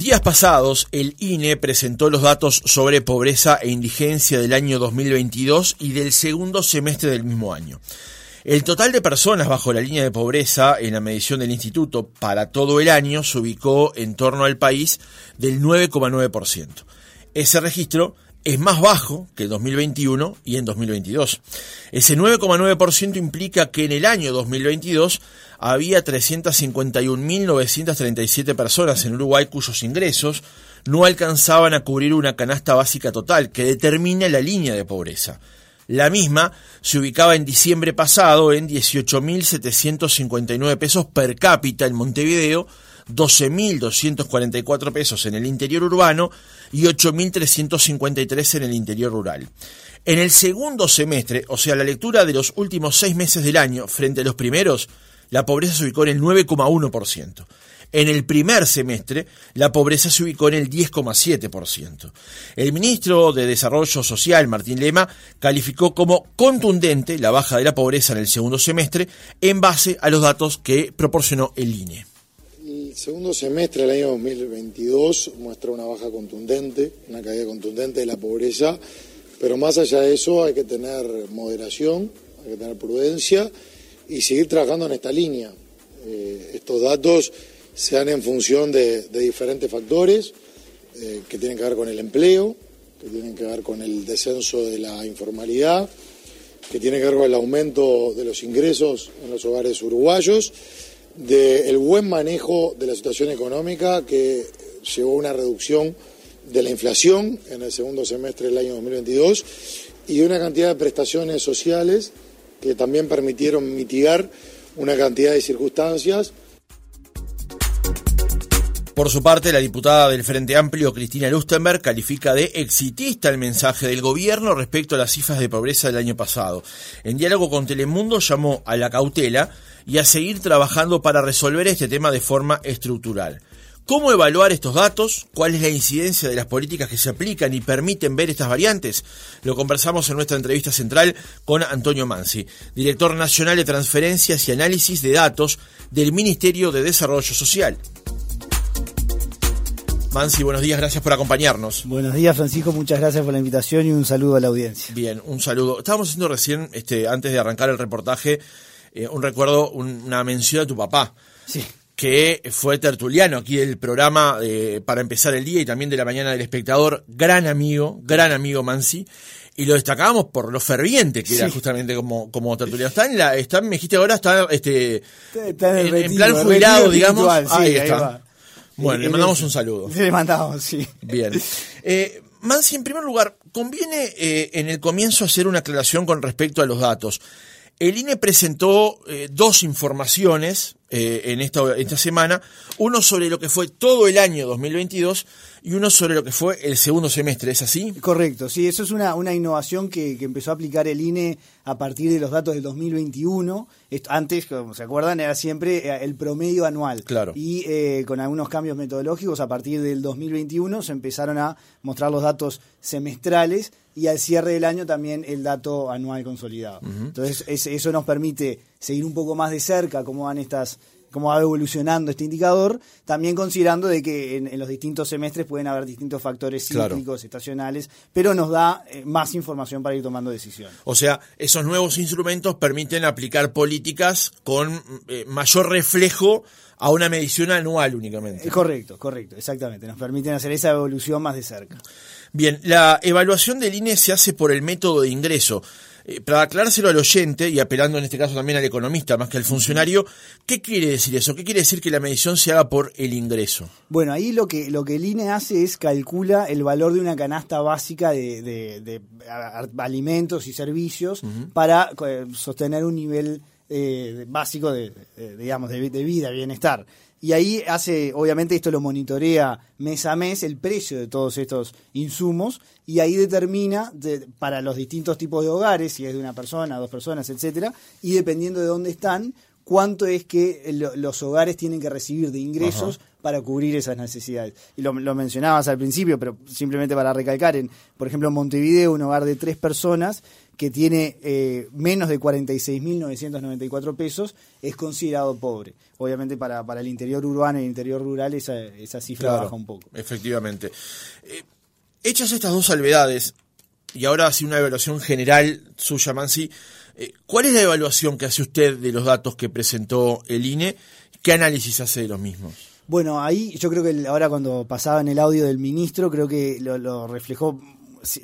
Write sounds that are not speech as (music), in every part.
Días pasados, el INE presentó los datos sobre pobreza e indigencia del año 2022 y del segundo semestre del mismo año. El total de personas bajo la línea de pobreza en la medición del instituto para todo el año se ubicó en torno al país del 9,9%. Ese registro es más bajo que en 2021 y en 2022. Ese 9,9% implica que en el año 2022 había 351.937 personas en Uruguay cuyos ingresos no alcanzaban a cubrir una canasta básica total que determina la línea de pobreza. La misma se ubicaba en diciembre pasado en 18.759 pesos per cápita en Montevideo, 12.244 pesos en el interior urbano y 8.353 en el interior rural. En el segundo semestre, o sea, la lectura de los últimos seis meses del año frente a los primeros, la pobreza se ubicó en el 9,1%. En el primer semestre, la pobreza se ubicó en el 10,7%. El ministro de Desarrollo Social, Martín Lema, calificó como contundente la baja de la pobreza en el segundo semestre en base a los datos que proporcionó el INE. El segundo semestre del año 2022 muestra una baja contundente, una caída contundente de la pobreza, pero más allá de eso hay que tener moderación, hay que tener prudencia y seguir trabajando en esta línea. Eh, estos datos se dan en función de, diferentes factores eh, que tienen que ver con el empleo, que tienen que ver con el descenso de la informalidad, que tienen que ver con el aumento de los ingresos en los hogares uruguayos del buen manejo de la situación económica que llevó a una reducción de la inflación en el segundo semestre del año 2022 y de una cantidad de prestaciones sociales que también permitieron mitigar una cantidad de circunstancias. Por su parte, la diputada del Frente Amplio, Cristina Lustenberg, califica de exitista el mensaje del gobierno respecto a las cifras de pobreza del año pasado. En diálogo con Telemundo llamó a la cautela y a seguir trabajando para resolver este tema de forma estructural. ¿Cómo evaluar estos datos? ¿Cuál es la incidencia de las políticas que se aplican y permiten ver estas variantes? Lo conversamos en nuestra entrevista central con Antonio Mansi, director nacional de transferencias y análisis de datos del Ministerio de Desarrollo Social. Mansi, buenos días, gracias por acompañarnos. Buenos días, Francisco, muchas gracias por la invitación y un saludo a la audiencia. Bien, un saludo. Estábamos haciendo recién, este, antes de arrancar el reportaje, eh, un recuerdo, una mención a tu papá. Sí. Que fue tertuliano aquí del programa eh, para empezar el día y también de la mañana del espectador. Gran amigo, gran amigo Mansi. Y lo destacábamos por lo ferviente que era justamente como, como tertuliano. Está en la, está, me dijiste ahora, está, este, está en, en, plan jubilado, digamos. ahí está. bueno, le mandamos un saludo. (laughs) Le mandamos, sí. Bien. Eh, Mansi, en primer lugar, conviene eh, en el comienzo hacer una aclaración con respecto a los datos. El INE presentó eh, dos informaciones eh, en esta, esta semana, uno sobre lo que fue todo el año 2022 y uno sobre lo que fue el segundo semestre, ¿es así? Correcto, sí, eso es una, una innovación que, empezó a aplicar el INE a partir de los datos del 2021. Antes, como se acuerdan, era siempre eh, el promedio anual. Claro. Y eh, con algunos cambios metodológicos, a partir del 2021 se empezaron a mostrar los datos semestrales y al cierre del año también el dato anual consolidado. Entonces, eso nos permite seguir un poco más de cerca cómo van estas cómo va evolucionando este indicador, también considerando de que en, los distintos semestres pueden haber distintos factores cíclicos, estacionales, pero nos da eh, más información para ir tomando decisiones. O sea, esos nuevos instrumentos permiten aplicar políticas con eh, mayor reflejo a una medición anual únicamente. Eh, correcto, correcto, exactamente. Nos permiten hacer esa evolución más de cerca. Bien, la evaluación del INE se hace por el método de ingreso. Eh, para aclarárselo al oyente y apelando en este caso también al economista más que al funcionario, ¿qué quiere decir eso? ¿Qué quiere decir que la medición se haga por el ingreso? Bueno, ahí lo que, lo que el INE hace es calcula el valor de una canasta básica de, alimentos y servicios para eh, sostener un nivel eh, básico de, digamos, de, vida, bienestar. Y ahí hace, obviamente esto lo monitorea mes a mes el precio de todos estos insumos y ahí determina para los distintos tipos de hogares, si es de una persona, dos personas, etcétera, y dependiendo de dónde están, cuánto es que los hogares tienen que recibir de ingresos para cubrir esas necesidades. Y lo, mencionabas al principio, pero simplemente para recalcar, en, por ejemplo, en Montevideo, un hogar de tres personas que tiene eh, menos de 46.994 pesos es considerado pobre. Obviamente para, para el interior urbano y el interior rural esa, esa cifra baja un poco. Efectivamente. Eh, hechas estas dos salvedades, y ahora hace una evaluación general suya, Mansi, eh, ¿cuál es la evaluación que hace usted de los datos que presentó el INE? ¿Qué análisis hace de los mismos? Bueno, ahí yo creo que ahora cuando pasaba en el audio del ministro, creo que lo, reflejó,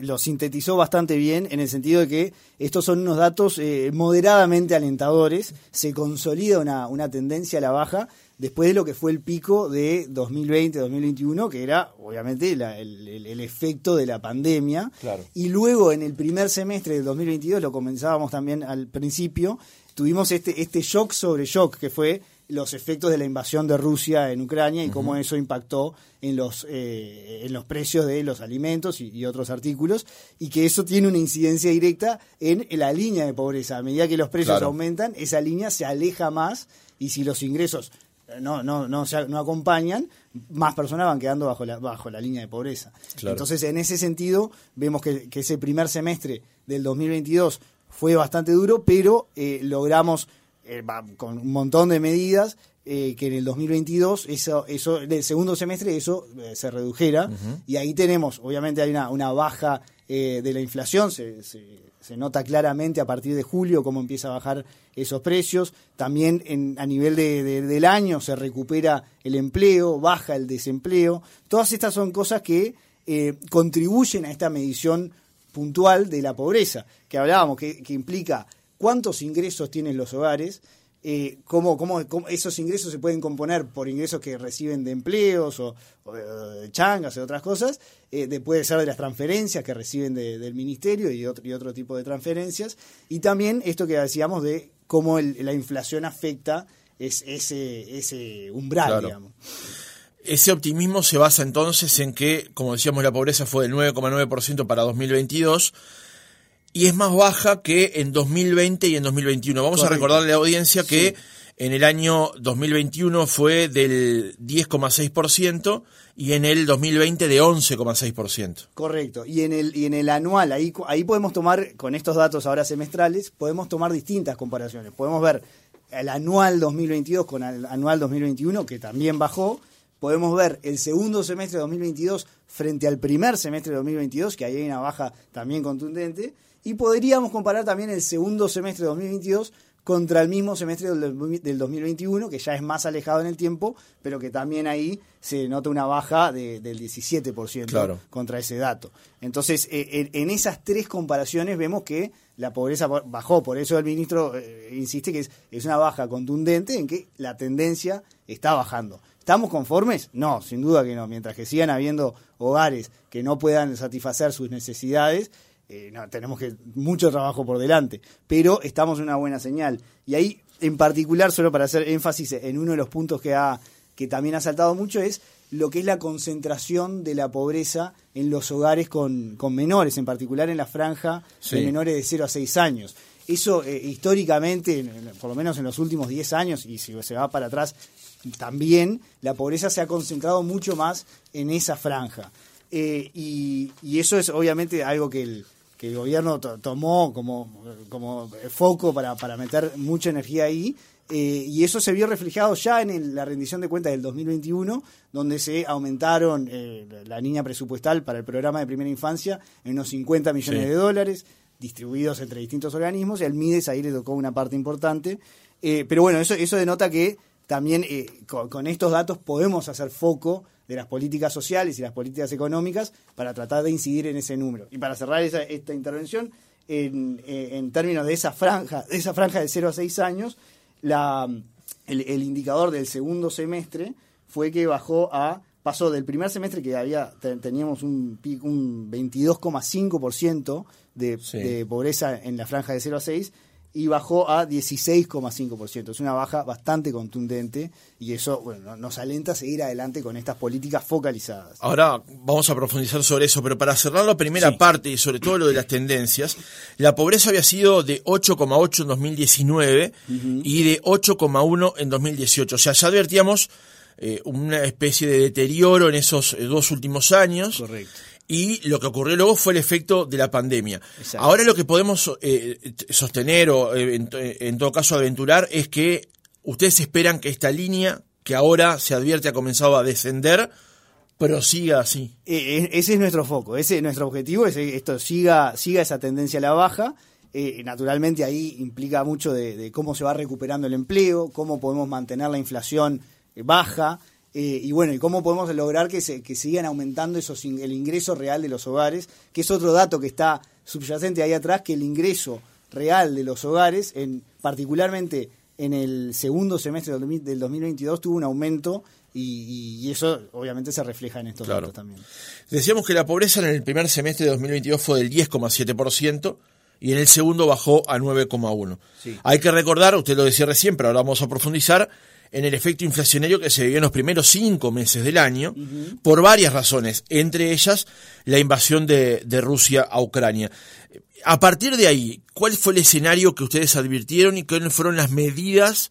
lo sintetizó bastante bien en el sentido de que estos son unos datos eh, moderadamente alentadores, se consolida una, una tendencia a la baja después de lo que fue el pico de 2020-2021, que era obviamente el, efecto de la pandemia. Y luego en el primer semestre del 2022, lo comenzábamos también al principio, tuvimos este, este shock sobre shock, que fue los efectos de la invasión de Rusia en Ucrania y cómo eso impactó en los, eh, en los precios de los alimentos y, otros artículos, y que eso tiene una incidencia directa en la línea de pobreza. A medida que los precios aumentan, esa línea se aleja más y si los ingresos no, no, no, no acompañan, más personas van quedando bajo la, bajo la línea de pobreza. Entonces, en ese sentido, vemos que, que, ese primer semestre del 2022 fue bastante duro, pero eh, logramos eh, con un montón de medidas eh, que en el 2022 eso eso del segundo semestre eso eh, se redujera. Y ahí tenemos obviamente hay una, una baja de la inflación se, se, nota claramente a partir de julio cómo empieza a bajar esos precios. También en, a nivel de, del año se recupera el empleo baja el desempleo. Todas estas son cosas que contribuyen a esta medición puntual de la pobreza que hablábamos que, que implica cuántos ingresos tienen los hogares, eh, cómo, cómo, esos ingresos se pueden componer por ingresos que reciben de empleos o, de changas y otras cosas, eh, puede ser de las transferencias que reciben del ministerio y otro, y otro tipo de transferencias, y también esto que decíamos de cómo la inflación afecta es, ese, ese umbral, digamos. Ese optimismo se basa entonces en que, como decíamos, la pobreza fue del 9,9% para 2022 y es más baja que en 2020 y en 2021. Vamos a recordarle a la audiencia que en el año 2021 fue del 10,6% y en el 2020 de 11,6%. Correcto. Y en el y en el anual, ahí ahí podemos tomar con estos datos ahora semestrales, podemos tomar distintas comparaciones. Podemos ver el anual 2022 con el anual 2021 que también bajó. Podemos ver el segundo semestre de 2022 frente al primer semestre de 2022, que ahí hay una baja también contundente y podríamos comparar también el segundo semestre de 2022 contra el mismo semestre del 2021, que ya es más alejado en el tiempo, pero que también ahí se nota una baja del 17% contra ese dato. Entonces, eh, en esas tres comparaciones vemos que la pobreza bajó, por eso el ministro eh, insiste que es, es una baja contundente en que la tendencia está bajando. ¿Estamos conformes? No, sin duda que no. Mientras que sigan habiendo hogares que no puedan satisfacer sus necesidades, eh, no, tenemos que mucho trabajo por delante, pero estamos en una buena señal. Y ahí, en particular, solo para hacer énfasis en uno de los puntos que, ha, que también ha saltado mucho, es lo que es la concentración de la pobreza en los hogares con, menores, en particular en la franja de menores de 0 a 6 años. Eso eh, históricamente, por lo menos en los últimos 10 años, y si se va para atrás, también la pobreza se ha concentrado mucho más en esa franja. Eh, y, y, eso es obviamente algo que el, que el gobierno tomó como, como foco para, para meter mucha energía ahí. Eh, y eso se vio reflejado ya en la rendición de cuentas del 2021, donde se aumentaron eh, la línea presupuestal para el programa de primera infancia en unos 50 millones de dólares, distribuidos entre distintos organismos, y al MIDES ahí le tocó una parte importante. Eh, pero bueno, eso, eso denota que también con estos datos podemos hacer foco de las políticas sociales y las políticas económicas para tratar de incidir en ese número. Y para cerrar esta intervención, en, eh, en, términos de esa franja, de esa franja de 0 a 6 años, la, el, indicador del segundo semestre fue que bajó a pasó del primer semestre que había teníamos un, un 22,5% de, de pobreza en la franja de 0 a 6 y bajó a 16,5%. Es una baja bastante contundente y eso bueno, nos alenta a seguir adelante con estas políticas focalizadas. Ahora vamos a profundizar sobre eso, pero para cerrar la primera parte y sobre todo lo de las tendencias, la pobreza había sido de 8,8 en 2019 y de 8,1 en 2018. O sea, ya advertíamos eh, una especie de deterioro en esos eh, dos últimos años. Correcto. Y lo que ocurrió luego fue el efecto de la pandemia. Ahora lo que podemos eh, sostener o eh, en, todo caso aventurar es que ustedes esperan que esta línea, que ahora se advierte ha comenzado a descender, prosiga así. Eh, ese es nuestro foco, ese es nuestro objetivo, es que esto siga, siga esa tendencia a la baja. naturalmente ahí implica mucho de, cómo se va recuperando el empleo, cómo podemos mantener la inflación baja, eh, y bueno, y cómo podemos lograr que, se, que sigan aumentando esos, el ingreso real de los hogares, que es otro dato que está subyacente ahí atrás, que el ingreso real de los hogares, en, particularmente en el segundo semestre del 2022, tuvo un aumento y, eso obviamente se refleja en estos datos también. Decíamos que la pobreza en el primer semestre de 2022 fue del 10,7% y en el segundo bajó a 9,1%. Hay que recordar, usted lo decía recién, pero ahora vamos a profundizar, en el efecto inflacionario que se vivió en los primeros cinco meses del año, por varias razones, entre ellas la invasión de, Rusia a Ucrania. A partir de ahí, ¿cuál fue el escenario que ustedes advirtieron y cuáles fueron las medidas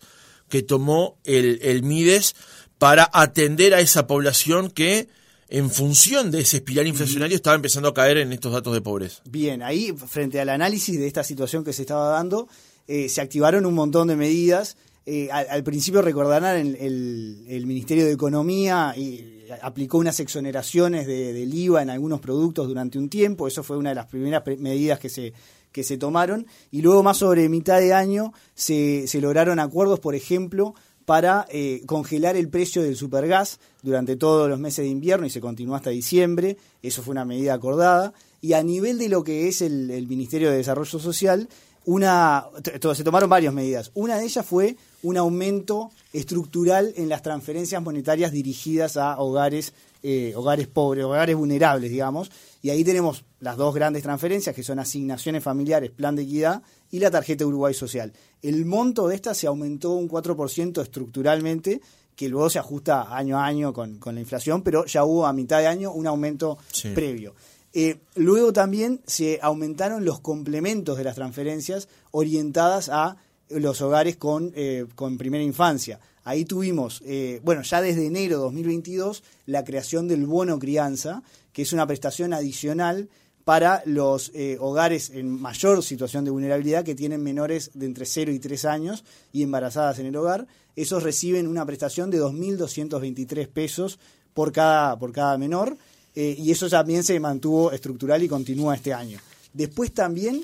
que tomó el, el MIDES para atender a esa población que, en función de ese espiral inflacionario, estaba empezando a caer en estos datos de pobreza? Bien, ahí, frente al análisis de esta situación que se estaba dando, eh, se activaron un montón de medidas eh, al, principio recordarán el, el, Ministerio de Economía y aplicó unas exoneraciones de, del IVA en algunos productos durante un tiempo, eso fue una de las primeras medidas que se, que se tomaron, y luego más sobre mitad de año se, se lograron acuerdos, por ejemplo, para eh, congelar el precio del supergas durante todos los meses de invierno y se continuó hasta diciembre, eso fue una medida acordada, y a nivel de lo que es el, el Ministerio de Desarrollo Social, una, se tomaron varias medidas. Una de ellas fue un aumento estructural en las transferencias monetarias dirigidas a hogares, eh, hogares pobres, hogares vulnerables, digamos. Y ahí tenemos las dos grandes transferencias, que son asignaciones familiares, plan de equidad y la tarjeta Uruguay Social. El monto de esta se aumentó un 4% estructuralmente, que luego se ajusta año a año con, la inflación, pero ya hubo a mitad de año un aumento previo. Eh, luego también se aumentaron los complementos de las transferencias orientadas a los hogares con, eh, con primera infancia. Ahí tuvimos, eh, bueno, ya desde enero de 2022, la creación del bono crianza, que es una prestación adicional para los hogares en mayor situación de vulnerabilidad que tienen menores de entre 0 y 3 años y embarazadas en el hogar. Esos reciben una prestación de 2.223 pesos por cada, por cada menor eh, y eso también se mantuvo estructural y continúa este año. Después también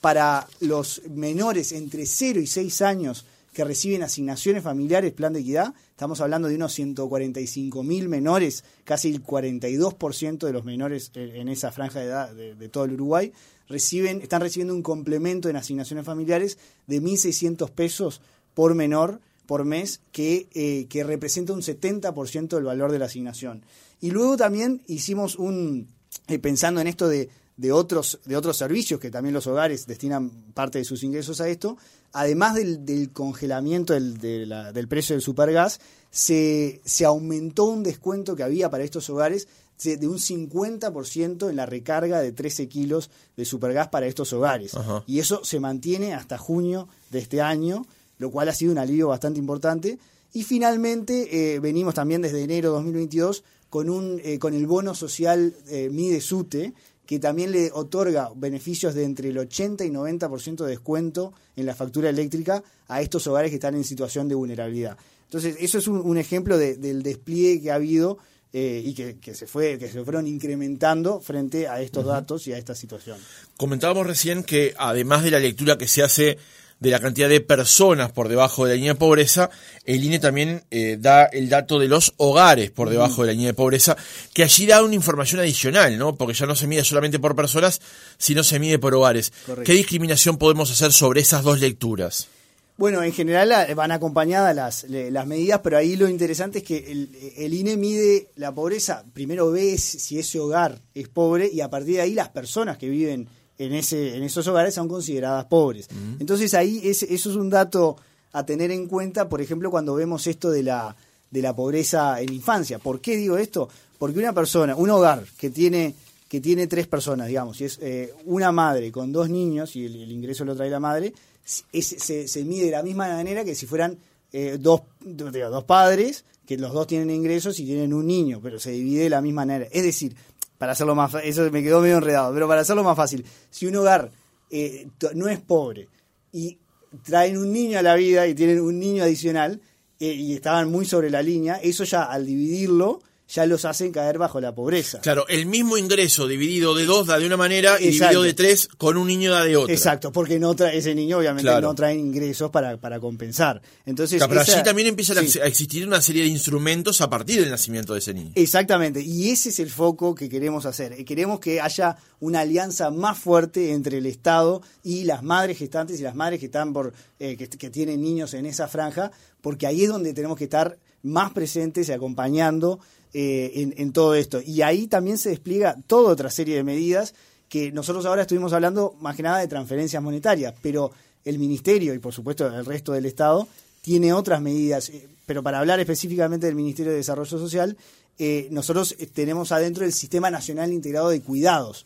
para los menores entre 0 y 6 años que reciben asignaciones familiares, plan de equidad, estamos hablando de unos 145 mil menores, casi el 42% de los menores en esa franja de edad de, todo el Uruguay, reciben, están recibiendo un complemento en asignaciones familiares de 1.600 pesos por menor por mes, que, eh, que representa un 70% del valor de la asignación. Y luego también hicimos un, eh, pensando en esto de, de, otros, de otros servicios que también los hogares destinan parte de sus ingresos a esto, además del, del congelamiento del, del, precio del supergas, se, se aumentó un descuento que había para estos hogares de un 50% en la recarga de 13 kilos de supergas para estos hogares. Y eso se mantiene hasta junio de este año, lo cual ha sido un alivio bastante importante. Y finalmente, eh, venimos también desde enero de 2022 con, un, eh, con el bono social eh, MIDE SUTE, que también le otorga beneficios de entre el 80 y 90% de descuento en la factura eléctrica a estos hogares que están en situación de vulnerabilidad. Entonces, eso es un, ejemplo del despliegue que ha habido eh, y que, se fue, que se fueron incrementando frente a estos datos y a esta situación. Comentábamos recién que además de la lectura que se hace de la cantidad de personas por debajo de la línea de pobreza, el INE también eh, da el dato de los hogares por debajo de la línea de pobreza, que allí da una información adicional, ¿no? Porque ya no se mide solamente por personas, sino se mide por hogares. ¿Qué discriminación podemos hacer sobre esas dos lecturas? Bueno, en general van acompañadas las, las medidas, pero ahí lo interesante es que el, el, INE mide la pobreza, primero ve si ese hogar es pobre y a partir de ahí las personas que viven en, ese, en esos hogares son consideradas pobres. Entonces ahí eso es un dato a tener en cuenta, por ejemplo, cuando vemos esto de la, de la pobreza en infancia. ¿Por qué digo esto? Porque una persona, un hogar que tiene que tiene tres personas, digamos, y es eh, una madre con dos niños y el, ingreso lo trae la madre, se, se, mide de la misma manera que si fueran eh, dos, dos padres, que los dos tienen ingresos y tienen un niño, pero se divide de la misma manera. Es decir, para hacerlo más eso me quedó medio enredado, pero para hacerlo más fácil, si un hogar eh, no es pobre y traen un niño a la vida y tienen un niño adicional eh, y estaban muy sobre la línea, eso ya al dividirlo ya los hacen caer bajo la pobreza. Claro, el mismo ingreso dividido de dos da de una manera y dividido de tres con un niño da de otra. Exacto, porque no trae, ese niño obviamente no trae ingresos para, para compensar. Entonces, pero allí también empiezan a existir una serie de instrumentos a partir del nacimiento de ese niño. Exactamente, y ese es el foco que queremos hacer. Queremos que haya una alianza más fuerte entre el Estado y las madres gestantes y las madres que están por eh, que, que tienen niños en esa franja, porque ahí es donde tenemos que estar más presentes y acompañando eh, en, todo esto. Y ahí también se despliega toda otra serie de medidas que nosotros ahora estuvimos hablando más que nada de transferencias monetarias, pero el Ministerio y por supuesto el resto del Estado tiene otras medidas. Eh, pero para hablar específicamente del Ministerio de Desarrollo Social, eh, nosotros tenemos adentro el Sistema Nacional Integrado de Cuidados.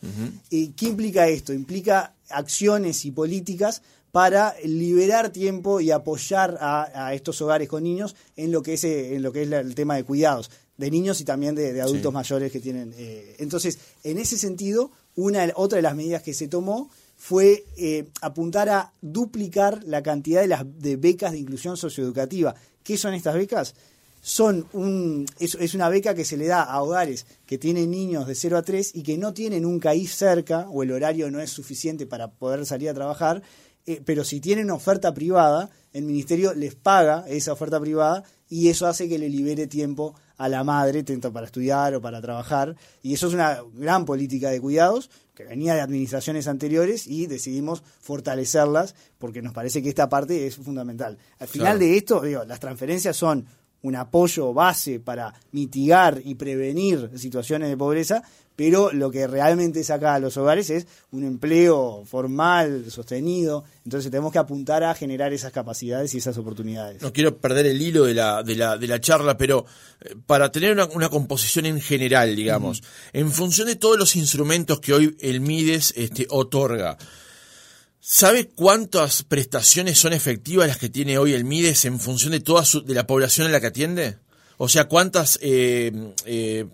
¿Y ¿Qué implica esto? Implica acciones y políticas para liberar tiempo y apoyar a, estos hogares con niños en lo que es, en lo que es el tema de cuidados de niños y también de, adultos mayores que tienen. Eh, entonces, en ese sentido, una otra de las medidas que se tomó fue eh, apuntar a duplicar la cantidad de las de becas de inclusión socioeducativa. ¿Qué son estas becas? Son un, es, una beca que se le da a hogares que tienen niños de 0 a 3 y que no tienen un CAIF cerca o el horario no es suficiente para poder salir a trabajar, eh, pero si tienen oferta privada, el ministerio les paga esa oferta privada y eso hace que le libere tiempo a la madre, tanto para estudiar o para trabajar. Y eso es una gran política de cuidados que venía de administraciones anteriores y decidimos fortalecerlas porque nos parece que esta parte es fundamental. Al final de esto, digo, las transferencias son un apoyo base para mitigar y prevenir situaciones de pobreza, pero lo que realmente saca a los hogares es un empleo formal, sostenido, entonces tenemos que apuntar a generar esas capacidades y esas oportunidades. No quiero perder el hilo de la, de la, de la charla, pero eh, para tener una, composición en general, digamos, en función de todos los instrumentos que hoy el MIDES este, otorga, ¿Sabe cuántas prestaciones son efectivas las que tiene hoy el MIDES en función de toda de la población en la que atiende? O sea, ¿cuántas eh, eh,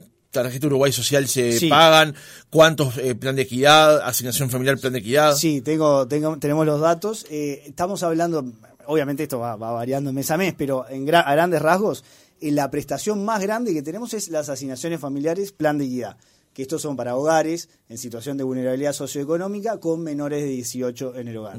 tarjeta Uruguay Social se pagan? ¿Cuántos eh, plan de equidad, asignación familiar, plan de equidad? Sí, tengo, tengo tenemos los datos. Eh, estamos hablando, obviamente esto va, variando mes a mes, pero en a grandes rasgos, la prestación más grande que tenemos es las asignaciones familiares, plan de equidad que estos son para hogares en situación de vulnerabilidad socioeconómica con menores de 18 en el hogar.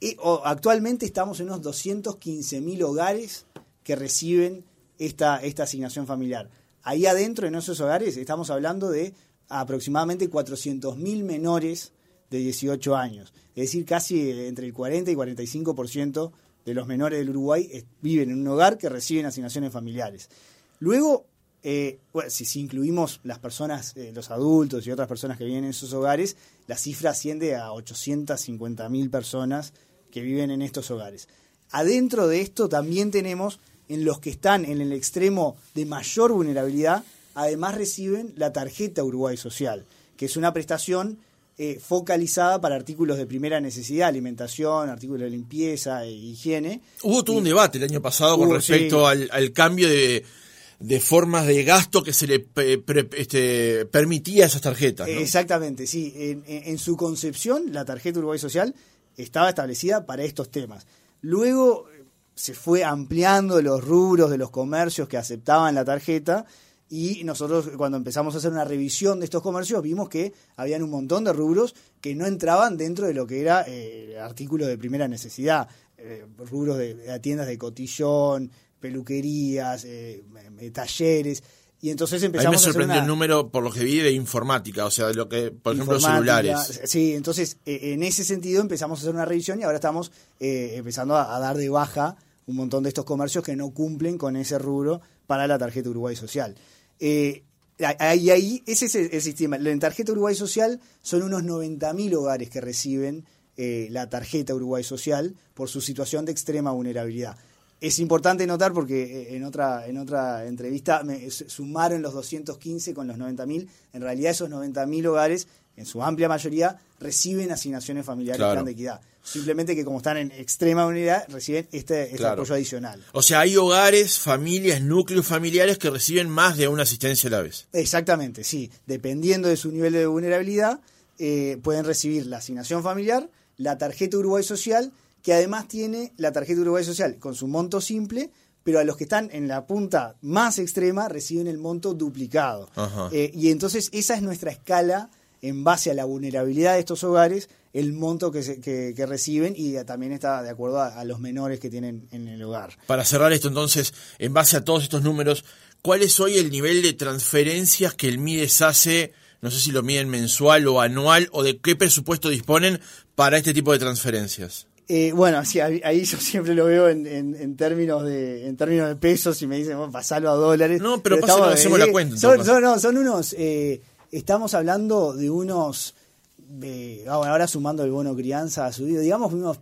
y, actualmente estamos en unos 215.000 hogares que reciben esta, esta asignación familiar. Ahí adentro, en esos hogares, estamos hablando de aproximadamente 400.000 menores de 18 años. Es decir, casi entre el 40 y 45% de los menores del Uruguay viven en un hogar que reciben asignaciones familiares. Luego, eh, si, incluimos las personas, eh, los adultos y otras personas que viven en esos hogares, la cifra asciende a 850 mil personas que viven en estos hogares. Adentro de esto también tenemos en los que están en el extremo de mayor vulnerabilidad, además reciben la tarjeta Uruguay Social, que es una prestación eh, focalizada para artículos de primera necesidad, alimentación, artículos de limpieza e higiene. Hubo todo un debate el año pasado con respecto al, cambio de, de formas de gasto que se le este, permitía a esas tarjetas. Exactamente, sí. En, su concepción, la tarjeta Uruguay Social estaba establecida para estos temas. Luego se fue ampliando los rubros de los comercios que aceptaban la tarjeta y nosotros cuando empezamos a hacer una revisión de estos comercios vimos que habían un montón de rubros que no entraban dentro de lo que era eh, artículo de primera necesidad, eh, rubros de, tiendas de cotillón, peluquerías, eh, talleres. Y entonces empezamos a mí me sorprendió el número, por lo que vi, de informática, o sea, de lo que, por ejemplo, celulares. Sí, entonces e, en ese sentido empezamos a hacer una revisión y ahora estamos eh, empezando a, dar de baja un montón de estos comercios que no cumplen con ese rubro para la tarjeta Uruguay Social. Eh, ahí, ese es el, sistema. En tarjeta Uruguay Social son unos 90.000 hogares que reciben eh, la tarjeta Uruguay Social por su situación de extrema vulnerabilidad. Es importante notar porque eh, en otra, en otra entrevista me sumaron los 215 con los 90.000. En realidad esos 90.000 hogares en su amplia mayoría, reciben asignaciones familiares plan de equidad. Simplemente que como están en extrema unidad, reciben este, este apoyo adicional. O sea, hay hogares, familias, núcleos familiares que reciben más de una asistencia a la vez. Exactamente, sí. Dependiendo de su nivel de vulnerabilidad, eh, pueden recibir la asignación familiar, la tarjeta Uruguay Social, que además tiene la tarjeta Uruguay Social con su monto simple, pero a los que están en la punta más extrema reciben el monto duplicado. Eh, y entonces esa es nuestra escala en base a la vulnerabilidad de estos hogares, el monto que, que, reciben y también está de acuerdo a, los menores que tienen en el hogar. Para cerrar esto entonces, en base a todos estos números, ¿cuál es hoy el nivel de transferencias que el MIDES hace? No sé si lo miden mensual o anual o de qué presupuesto disponen para este tipo de transferencias. Eh, bueno, sí, ahí, yo siempre lo veo en, en, términos de en términos de pesos y me dicen, bueno, pasalo a dólares. No, pero, pero hacemos la cuenta. Son, son, son unos eh, estamos hablando de unos, ahora sumando el bono crianza a su vida, digamos unos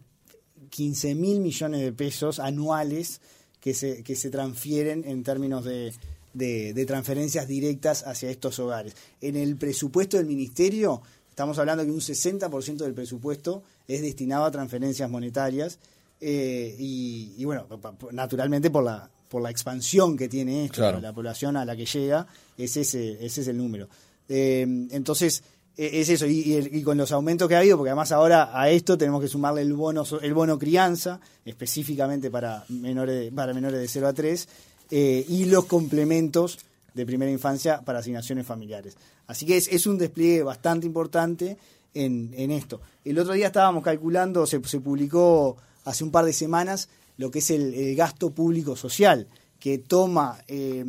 15 mil millones de pesos anuales que se, que se transfieren en términos de, de, transferencias directas hacia estos hogares. En el presupuesto del ministerio, estamos hablando que un 60% del presupuesto es destinado a transferencias monetarias eh, y, bueno, naturalmente por la, por la expansión que tiene esto, la población a la que llega, ese ese es el número. Eh, entonces, e, es eso, y, con los aumentos que ha habido, porque además ahora a esto tenemos que sumarle el bono, el bono crianza, específicamente para menores, para menores de 0 a 3, eh, y los complementos de primera infancia para asignaciones familiares. Así que es, un despliegue bastante importante en, esto. El otro día estábamos calculando, se, publicó hace un par de semanas lo que es el gasto público social que toma eh,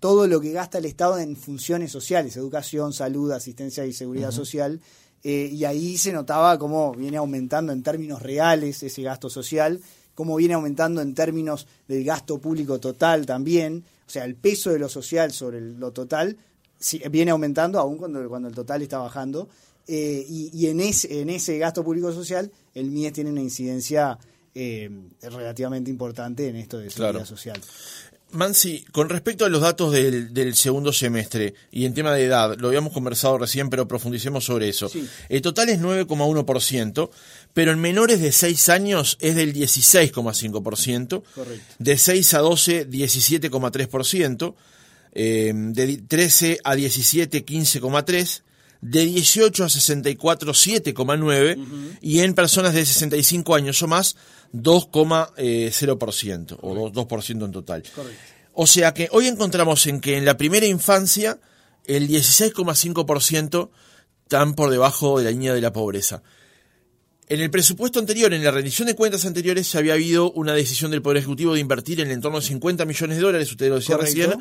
todo lo que gasta el Estado en funciones sociales, educación, salud, asistencia y seguridad social, eh, y ahí se notaba cómo viene aumentando en términos reales ese gasto social, cómo viene aumentando en términos del gasto público total también, o sea, el peso de lo social sobre lo total viene aumentando aún cuando, cuando el total está bajando, eh, y, en, ese, en ese gasto público social el MIES tiene una incidencia relativamente importante en esto de seguridad social. Mansi, con respecto a los datos del, segundo semestre y en tema de edad, lo habíamos conversado recién, pero profundicemos sobre eso. El total es 9,1%, pero en menores de 6 años es del 16,5%, de 6 a 12, 17,3%, eh, de 13 a 17, 15,3%, de 18 a 64, 7,9%, y en personas de 65 años o más, 2,0% o 2%, en total. O sea que hoy encontramos en que en la primera infancia el 16,5% están por debajo de la línea de la pobreza. En el presupuesto anterior, en la rendición de cuentas anteriores, ya había habido una decisión del Poder Ejecutivo de invertir en el entorno de 50 millones de dólares, usted lo decía recién,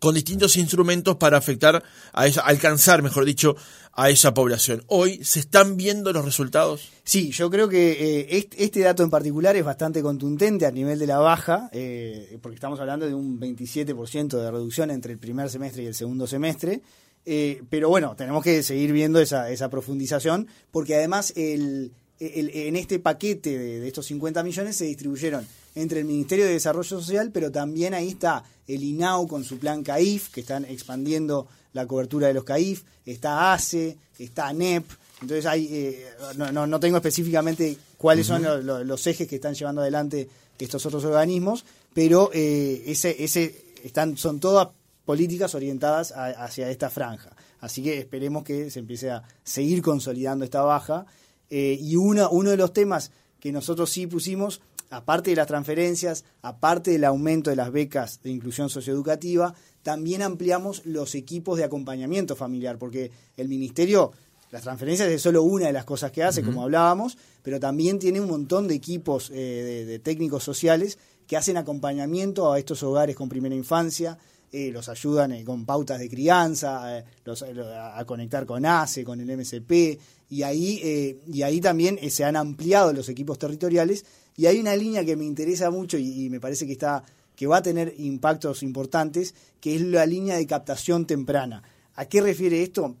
con distintos instrumentos para afectar a esa, alcanzar, mejor dicho, a esa población. Hoy se están viendo los resultados. Sí, yo creo que eh, este, dato en particular es bastante contundente a nivel de la baja, eh, porque estamos hablando de un 27% de reducción entre el primer semestre y el segundo semestre. Eh, pero bueno, tenemos que seguir viendo esa, esa profundización, porque además el, en este paquete de, estos 50 millones se distribuyeron entre el Ministerio de Desarrollo Social, pero también ahí está el INAU con su plan CAIF, que están expandiendo la cobertura de los CAIF, está ACE, está ANEP, entonces hay, eh, no, no, tengo específicamente cuáles son los, ejes que están llevando adelante estos otros organismos, pero eh, ese, ese están, son todas políticas orientadas hacia esta franja. Así que esperemos que se empiece a seguir consolidando esta baja eh, y uno, uno de los temas que nosotros sí pusimos, aparte de las transferencias, aparte del aumento de las becas de inclusión socioeducativa, también ampliamos los equipos de acompañamiento familiar, porque el Ministerio, las transferencias es solo una de las cosas que hace, como hablábamos, pero también tiene un montón de equipos eh, de, técnicos sociales que hacen acompañamiento a estos hogares con primera infancia, eh, los ayudan con pautas de crianza, los, a conectar con ACE, con el MSP, y ahí, eh, y ahí también eh, se han ampliado los equipos territoriales y hay una línea que me interesa mucho y, me parece que está que va a tener impactos importantes, que es la línea de captación temprana. ¿A qué refiere esto?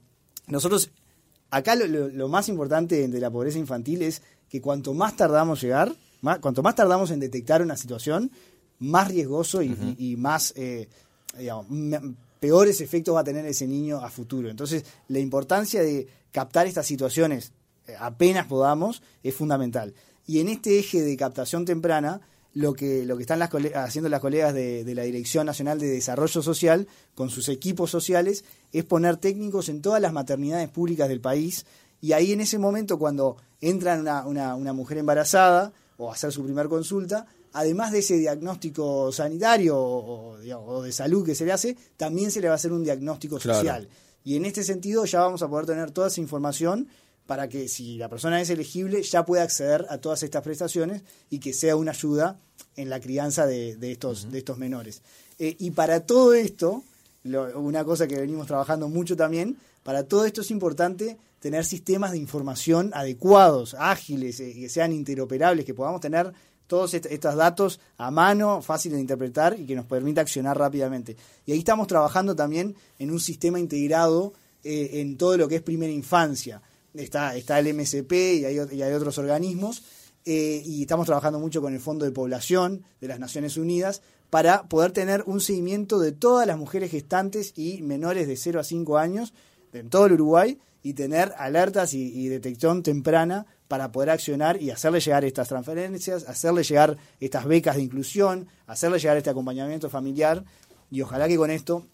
Nosotros, acá lo, más importante de la pobreza infantil es que cuanto más tardamos llegar, más, cuanto más tardamos en detectar una situación, más riesgoso y, más, eh, digamos, peores efectos va a tener ese niño a futuro. Entonces, la importancia de captar estas situaciones eh, apenas podamos es fundamental. Y en este eje de captación temprana, lo que, lo que están las, haciendo las colegas de, la Dirección Nacional de Desarrollo Social con sus equipos sociales es poner técnicos en todas las maternidades públicas del país y ahí en ese momento cuando entra una, una, mujer embarazada o hacer su primer consulta, además de ese diagnóstico sanitario o, de salud que se le hace, también se le va a hacer un diagnóstico social. Y en este sentido ya vamos a poder tener toda esa información para que si la persona es elegible ya pueda acceder a todas estas prestaciones y que sea una ayuda en la crianza de, estos, de estos menores. Eh, y para todo esto, una cosa que venimos trabajando mucho también, para todo esto es importante tener sistemas de información adecuados, ágiles, eh, que sean interoperables, que podamos tener todos estos datos a mano, fáciles de interpretar y que nos permita accionar rápidamente. Y ahí estamos trabajando también en un sistema integrado eh, en todo lo que es primera infancia está, está el MSP y hay, otros organismos, eh, y estamos trabajando mucho con el Fondo de Población de las Naciones Unidas para poder tener un seguimiento de todas las mujeres gestantes y menores de 0 a 5 años en todo el Uruguay y tener alertas y, detección temprana para poder accionar y hacerle llegar estas transferencias, hacerle llegar estas becas de inclusión, hacerle llegar este acompañamiento familiar. Y ojalá que con esto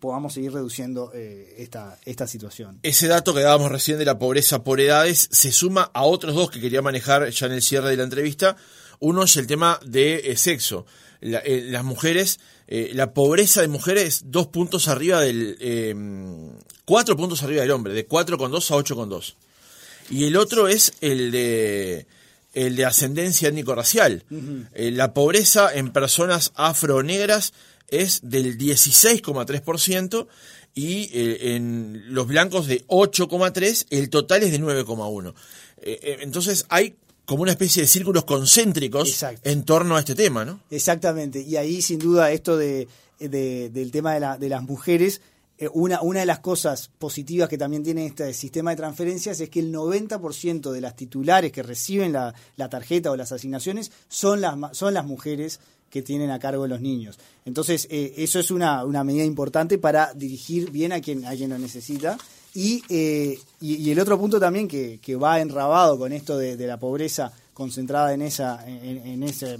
podamos seguir reduciendo eh, esta, esta situación. Ese dato que dábamos recién de la pobreza por edades se suma a otros dos que quería manejar ya en el cierre de la entrevista. Uno es el tema de eh, sexo. Eh, las mujeres, la pobreza de mujeres dos puntos arriba del... cuatro puntos arriba del hombre, de 4,2 a 8,2. Y el otro es el de el de ascendencia étnico-racial. la pobreza en personas afro-negras es del 16,3% y eh, en los blancos de 8,3, el total es de 9,1. Eh, eh, entonces hay como una especie de círculos concéntricos en torno a este tema, ¿no? Exactamente, y ahí sin duda esto de, del tema de, la, de las mujeres una, una, de las cosas positivas que también tiene este sistema de transferencias es que el 90% de las titulares que reciben la, la, tarjeta o las asignaciones son las, son las mujeres que tienen a cargo los niños. Entonces, eh, eso es una, una, medida importante para dirigir bien a quien, a quien lo necesita. Y, eh, y, el otro punto también que, que va enrabado con esto de, la pobreza concentrada en esa, en, ese,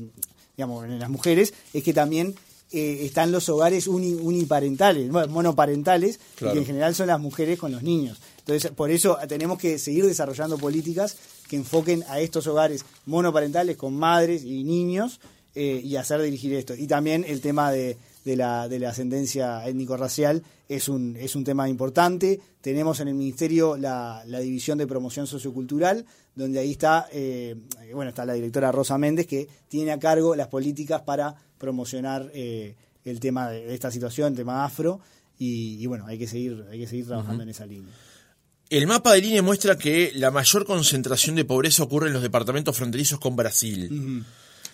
digamos, en las mujeres, es que también eh, están los hogares uniparentales, monoparentales, que en general son las mujeres con los niños. Entonces, por eso tenemos que seguir desarrollando políticas que enfoquen a estos hogares monoparentales con madres y niños eh, y hacer dirigir esto. Y también el tema de, de, la, de la ascendencia étnico-racial es un, es un tema importante. Tenemos en el Ministerio la, la División de Promoción Sociocultural, donde ahí está, eh, bueno, está la directora Rosa Méndez, que tiene a cargo las políticas para promocionar eh, el tema de esta situación, el tema afro, y, bueno, hay que seguir, hay que seguir trabajando en esa línea. El mapa de línea muestra que la mayor concentración de pobreza ocurre en los departamentos fronterizos con Brasil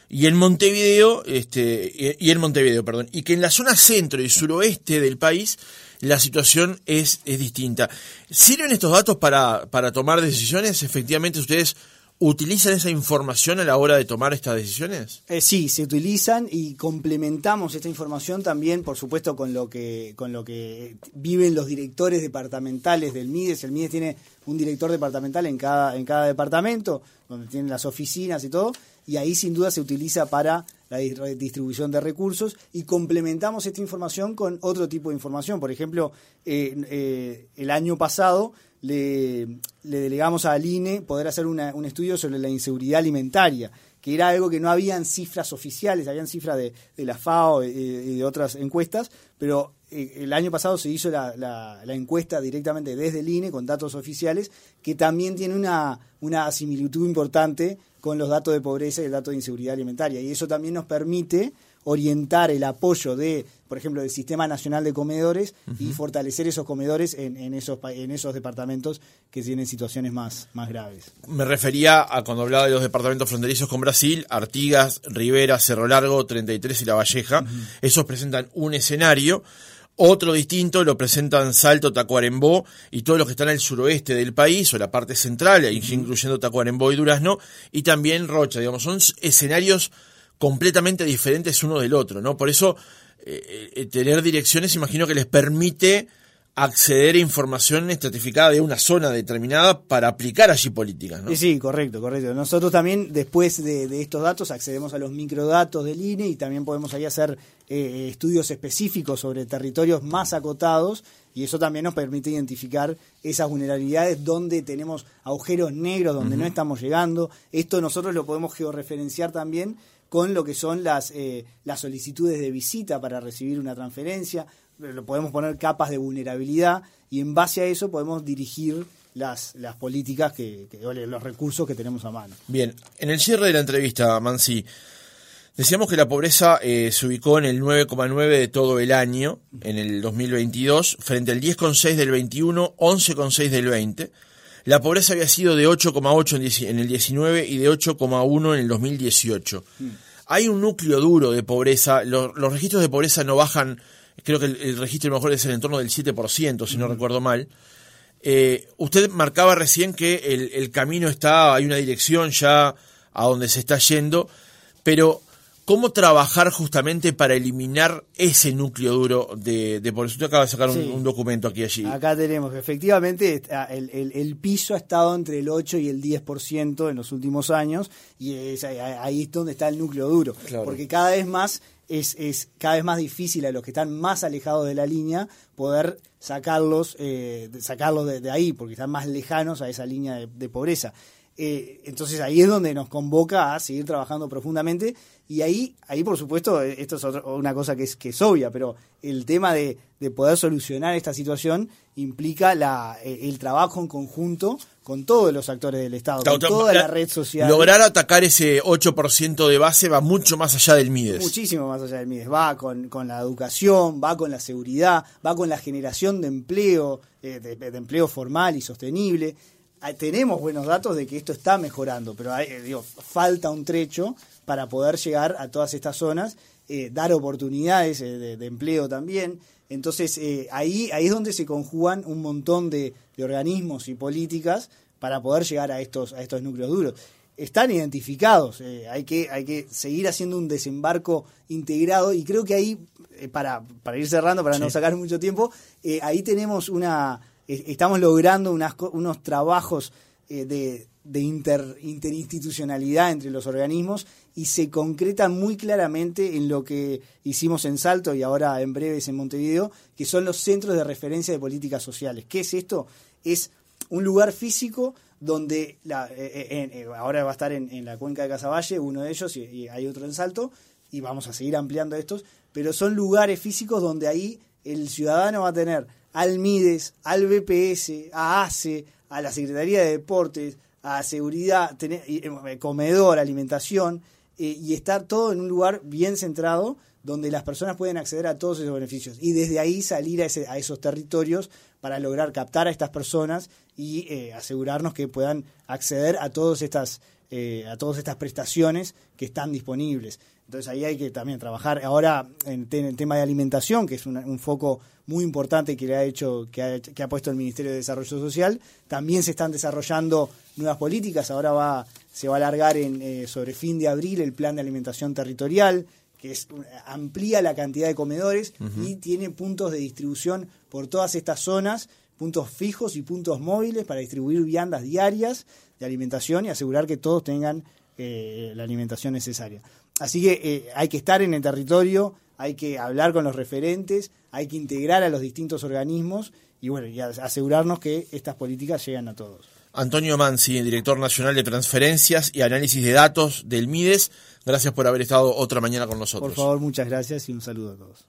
y en Montevideo, este, y en Montevideo, perdón, y que en la zona centro y suroeste del país la situación es, es distinta. ¿Sirven estos datos para, para tomar decisiones? Efectivamente, ustedes ¿Utilizan esa información a la hora de tomar estas decisiones? Eh, sí, se utilizan y complementamos esta información también, por supuesto, con lo que con lo que viven los directores departamentales del MIDES. El MIDES tiene un director departamental en cada en cada departamento, donde tienen las oficinas y todo, y ahí sin duda se utiliza para la distribución de recursos y complementamos esta información con otro tipo de información. Por ejemplo, eh, eh, el año pasado le, delegamos al INE poder hacer un estudio sobre la inseguridad alimentaria, que era algo que no habían cifras oficiales, habían cifras de, la FAO y de otras encuestas, pero eh, el año pasado se hizo la, la, encuesta directamente desde el INE con datos oficiales, que también tiene una, una similitud importante con los datos de pobreza y el dato de inseguridad alimentaria. Y eso también nos permite orientar el apoyo de, por ejemplo, del Sistema Nacional de Comedores y fortalecer esos comedores en, esos, en esos departamentos que tienen situaciones más, más graves. Me refería a cuando hablaba de los departamentos fronterizos con Brasil, Artigas, Rivera, Cerro Largo, 33 y La Valleja. Esos presentan un escenario. Otro distinto lo presentan Salto, Tacuarembó y todos los que están al suroeste del país o la parte central, incluyendo Tacuarembó y Durazno, y también Rocha, digamos, son escenarios completamente diferentes uno del otro, ¿no? Por eso eh, eh, tener direcciones imagino que les permite acceder a información estratificada de una zona determinada para aplicar allí políticas, ¿no? Sí, correcto, correcto. Nosotros también, después de, estos datos, accedemos a los microdatos del INE y también podemos ahí hacer eh, estudios específicos sobre territorios más acotados y eso también nos permite identificar esas vulnerabilidades donde tenemos agujeros negros, donde no estamos llegando. Esto nosotros lo podemos georreferenciar también con lo que son las, eh, las solicitudes de visita para recibir una transferencia, lo podemos poner capas de vulnerabilidad y en base a eso podemos dirigir las, las políticas, que, los recursos que tenemos a mano. Bien, en el cierre de la entrevista, Mansi, decíamos que la pobreza eh, se ubicó en el 9,9 de todo el año, en el 2022, frente al 10,6 del 21, 11,6 del 20. La pobreza había sido de 8,8 en el 19 y de 8,1 en el 2018. Mm. Hay un núcleo duro de pobreza, los registros de pobreza no bajan creo que el, registro mejor es en el torno del 7%, si no recuerdo mal. Eh, usted marcaba recién que el, camino está, hay una dirección ya a donde se está yendo, pero ¿cómo trabajar justamente para eliminar ese núcleo duro de, de Usted acaba de sacar un, documento aquí allí. Acá tenemos que efectivamente el, el, piso ha estado entre el 8 y el 10% en los últimos años y ahí es donde está el núcleo duro, porque cada vez más es, es, cada vez más difícil a los que están más alejados de la línea poder sacarlos, eh, sacarlos de, ahí, porque están más lejanos a esa línea de, pobreza. Eh, entonces ahí es donde nos convoca a seguir trabajando profundamente y ahí, ahí por supuesto, esto es una cosa que es, que es obvia, pero el tema de, de poder solucionar esta situación implica la, eh, el trabajo en conjunto con todos los actores del Estado, con toda la, red social. Lograr atacar ese 8% de base va mucho más allá del MIDES. Muchísimo más allá del MIDES. Va con, con la educación, va con la seguridad, va con la generación de empleo, eh, de, empleo formal y sostenible. Ah, tenemos buenos datos de que esto está mejorando, pero hay, eh, digo, falta un trecho para poder llegar a todas estas zonas, eh, dar oportunidades de, empleo también. Entonces, ahí, ahí es donde se conjugan un montón de, de organismos y políticas para poder llegar a estos, a estos núcleos duros. Están identificados, eh, hay, que, hay que seguir haciendo un desembarco integrado y creo que ahí, eh, para, para ir cerrando, para no sacar mucho tiempo, eh, ahí tenemos una, estamos logrando unos trabajos de, de inter, interinstitucionalidad entre los organismos y se concretan muy claramente en lo que hicimos en Salto y ahora en breves en Montevideo, que son los centros de referencia de políticas sociales. ¿Qué es esto? Es un lugar físico donde eh, eh, eh, ahora va a estar en, la cuenca de Casaballe, uno de ellos, y, hay otro en Salto, y vamos a seguir ampliando estos, pero son lugares físicos donde ahí el ciudadano va a tener al MIDES, al BPS, a ACE, a la Secretaría de Deportes, a seguridad, tener, comedor, alimentación, y estar todo en un lugar bien centrado donde las personas pueden acceder a todos esos beneficios y desde ahí salir a, a esos territorios para lograr captar a estas personas y eh, asegurarnos que puedan acceder a todas estas eh, a todas estas prestaciones que están disponibles. Entonces ahí hay que también trabajar ahora en, el tema de alimentación, que es un, foco muy importante que le ha hecho, que ha, que ha, puesto el Ministerio de Desarrollo Social. También se están desarrollando nuevas políticas. Ahora va, se va a alargar en, eh, sobre fin de abril el plan de alimentación territorial, que es, amplía la cantidad de comedores y tiene puntos de distribución por todas estas zonas, puntos fijos y puntos móviles para distribuir viandas diarias de alimentación y asegurar que todos tengan eh, la alimentación necesaria. Así que eh, hay que estar en el territorio, hay que hablar con los referentes, hay que integrar a los distintos organismos y bueno, y asegurarnos que estas políticas llegan a todos. Antonio Mansi, director nacional de transferencias y análisis de datos del MIDES. Gracias por haber estado otra mañana con nosotros. Por favor, muchas gracias y un saludo a todos.